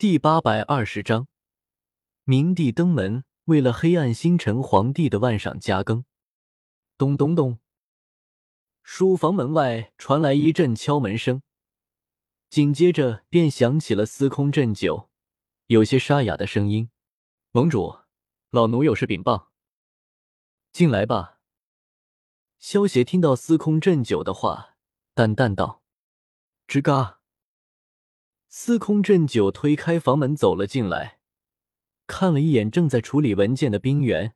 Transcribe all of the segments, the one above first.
第八百二十章，明帝登门，为了黑暗星辰皇帝的万赏加更。咚咚咚，书房门外传来一阵敲门声，紧接着便响起了司空震九有些沙哑的声音：“盟主，老奴有事禀报。”进来吧。萧协听到司空震九的话，淡淡道：“吱嘎。”司空震九推开房门走了进来，看了一眼正在处理文件的冰原，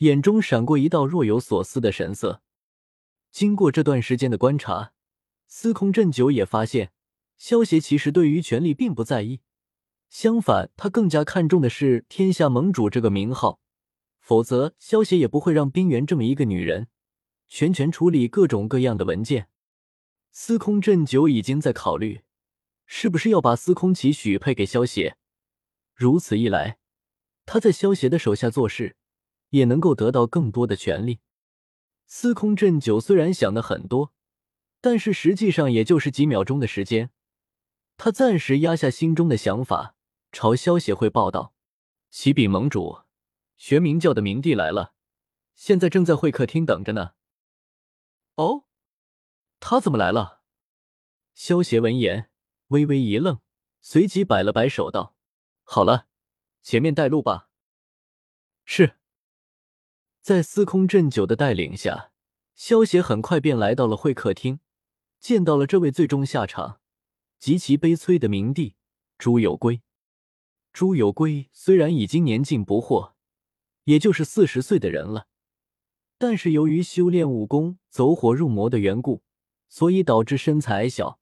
眼中闪过一道若有所思的神色。经过这段时间的观察，司空震九也发现，萧协其实对于权力并不在意，相反，他更加看重的是天下盟主这个名号。否则，萧协也不会让冰原这么一个女人全权处理各种各样的文件。司空震九已经在考虑。是不是要把司空奇许配给萧协？如此一来，他在萧协的手下做事，也能够得到更多的权利。司空震九虽然想的很多，但是实际上也就是几秒钟的时间。他暂时压下心中的想法，朝萧协汇报道：“启禀盟主，玄冥教的明帝来了，现在正在会客厅等着呢。”哦，他怎么来了？萧协闻言。微微一愣，随即摆了摆手，道：“好了，前面带路吧。”是。在司空震九的带领下，萧协很快便来到了会客厅，见到了这位最终下场极其悲催的明帝朱有圭。朱有圭虽然已经年近不惑，也就是四十岁的人了，但是由于修炼武功走火入魔的缘故，所以导致身材矮小。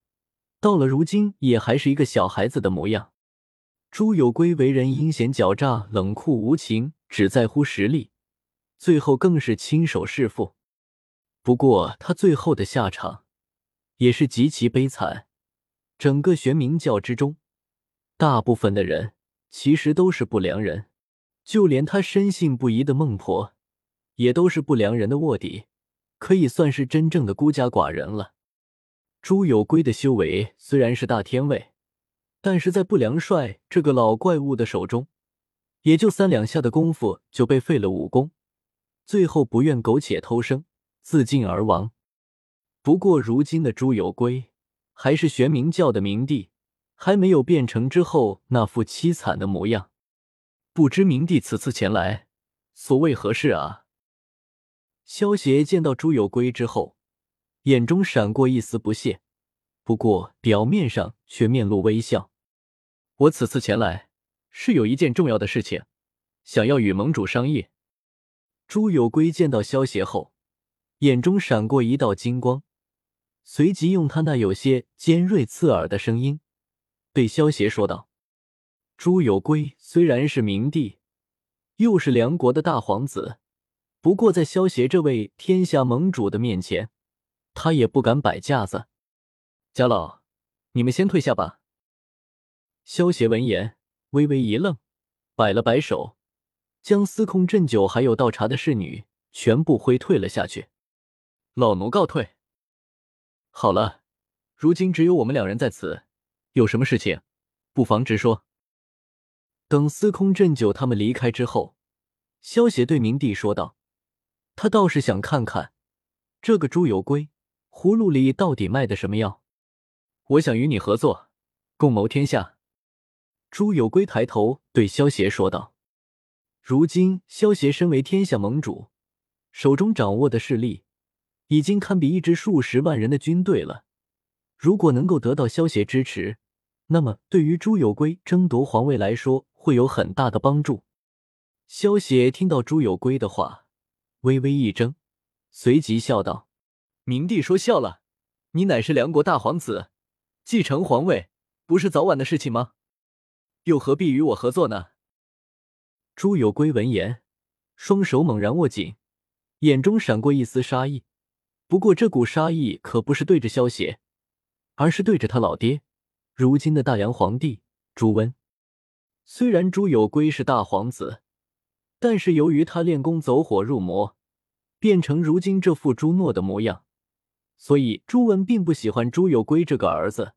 到了如今，也还是一个小孩子的模样。朱有圭为人阴险狡诈、冷酷无情，只在乎实力，最后更是亲手弑父。不过他最后的下场也是极其悲惨。整个玄冥教之中，大部分的人其实都是不良人，就连他深信不疑的孟婆，也都是不良人的卧底，可以算是真正的孤家寡人了。朱有圭的修为虽然是大天位，但是在不良帅这个老怪物的手中，也就三两下的功夫就被废了武功，最后不愿苟且偷生，自尽而亡。不过如今的朱有圭还是玄冥教的冥帝，还没有变成之后那副凄惨的模样。不知明帝此次前来，所谓何事啊？萧协见到朱有圭之后。眼中闪过一丝不屑，不过表面上却面露微笑。我此次前来，是有一件重要的事情，想要与盟主商议。朱有圭见到萧协后，眼中闪过一道金光，随即用他那有些尖锐刺耳的声音对萧协说道：“朱有圭虽然是明帝，又是梁国的大皇子，不过在萧协这位天下盟主的面前。”他也不敢摆架子，家老，你们先退下吧。萧协闻言微微一愣，摆了摆手，将司空震九还有倒茶的侍女全部挥退了下去。老奴告退。好了，如今只有我们两人在此，有什么事情，不妨直说。等司空震九他们离开之后，萧协对明帝说道：“他倒是想看看这个朱有圭。”葫芦里到底卖的什么药？我想与你合作，共谋天下。朱有圭抬头对萧协说道：“如今萧协身为天下盟主，手中掌握的势力已经堪比一支数十万人的军队了。如果能够得到萧协支持，那么对于朱有圭争夺皇位来说会有很大的帮助。”萧协听到朱有圭的话，微微一怔，随即笑道。明帝说笑了，你乃是梁国大皇子，继承皇位不是早晚的事情吗？又何必与我合作呢？朱有圭闻言，双手猛然握紧，眼中闪过一丝杀意。不过这股杀意可不是对着萧协，而是对着他老爹，如今的大梁皇帝朱温。虽然朱有圭是大皇子，但是由于他练功走火入魔，变成如今这副朱诺的模样。所以朱温并不喜欢朱有圭这个儿子，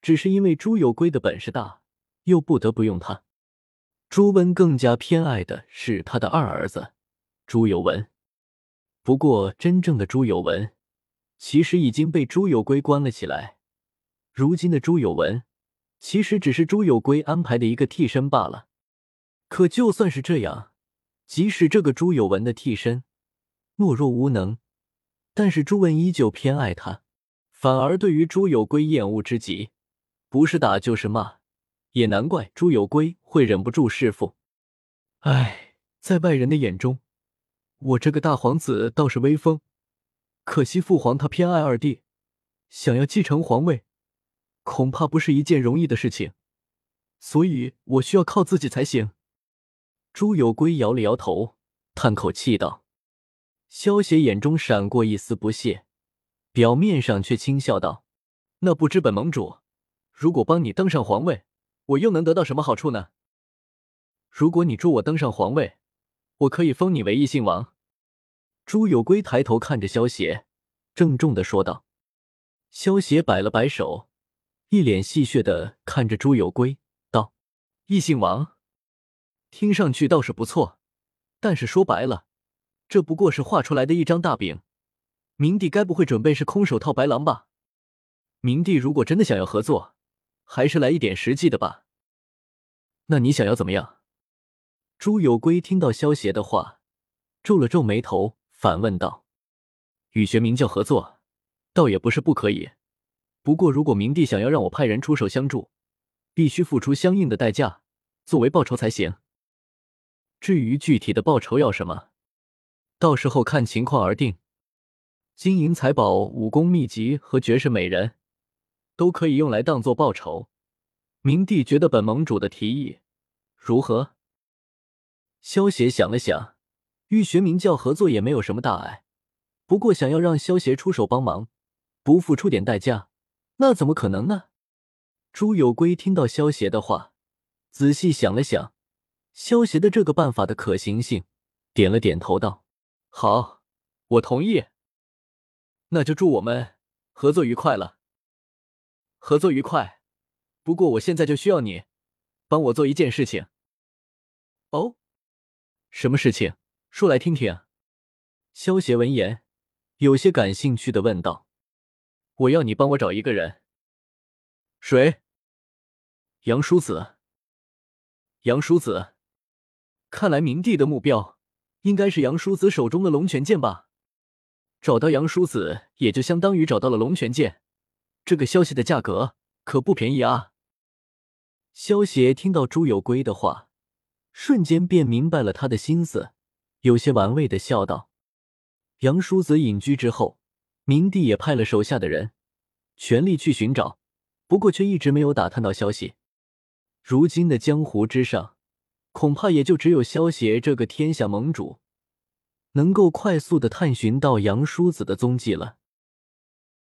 只是因为朱有圭的本事大，又不得不用他。朱温更加偏爱的是他的二儿子朱有文。不过，真正的朱有文其实已经被朱有圭关了起来。如今的朱有文其实只是朱有圭安排的一个替身罢了。可就算是这样，即使这个朱有文的替身懦弱无能，但是朱温依旧偏爱他，反而对于朱有圭厌恶之极，不是打就是骂。也难怪朱有圭会忍不住弑父。唉，在外人的眼中，我这个大皇子倒是威风，可惜父皇他偏爱二弟，想要继承皇位，恐怕不是一件容易的事情，所以我需要靠自己才行。朱有圭摇了摇头，叹口气道：“萧协眼中闪过一丝不屑，表面上却轻笑道：‘那不知本盟主，如果帮你登上皇位。’”我又能得到什么好处呢？如果你助我登上皇位，我可以封你为异姓王。朱有圭抬头看着萧邪，郑重的说道。萧邪摆了摆手，一脸戏谑的看着朱有圭，道：“异姓王，听上去倒是不错，但是说白了，这不过是画出来的一张大饼。明帝该不会准备是空手套白狼吧？明帝如果真的想要合作。”还是来一点实际的吧。那你想要怎么样？朱有圭听到萧邪的话，皱了皱眉头，反问道：“与玄冥教合作，倒也不是不可以。不过，如果明帝想要让我派人出手相助，必须付出相应的代价作为报酬才行。至于具体的报酬要什么，到时候看情况而定。金银财宝、武功秘籍和绝世美人。”都可以用来当做报酬。明帝觉得本盟主的提议如何？萧协想了想，与玄冥教合作也没有什么大碍。不过想要让萧协出手帮忙，不付出点代价，那怎么可能呢？朱有圭听到萧协的话，仔细想了想，萧协的这个办法的可行性，点了点头，道：“好，我同意。那就祝我们合作愉快了。”合作愉快，不过我现在就需要你帮我做一件事情。哦，什么事情？说来听听。萧协闻言，有些感兴趣的问道：“我要你帮我找一个人。”谁？杨叔子。杨叔子，看来明帝的目标应该是杨叔子手中的龙泉剑吧？找到杨叔子，也就相当于找到了龙泉剑。这个消息的价格可不便宜啊！萧协听到朱有圭的话，瞬间便明白了他的心思，有些玩味的笑道：“杨叔子隐居之后，明帝也派了手下的人全力去寻找，不过却一直没有打探到消息。如今的江湖之上，恐怕也就只有萧邪这个天下盟主，能够快速的探寻到杨叔子的踪迹了。”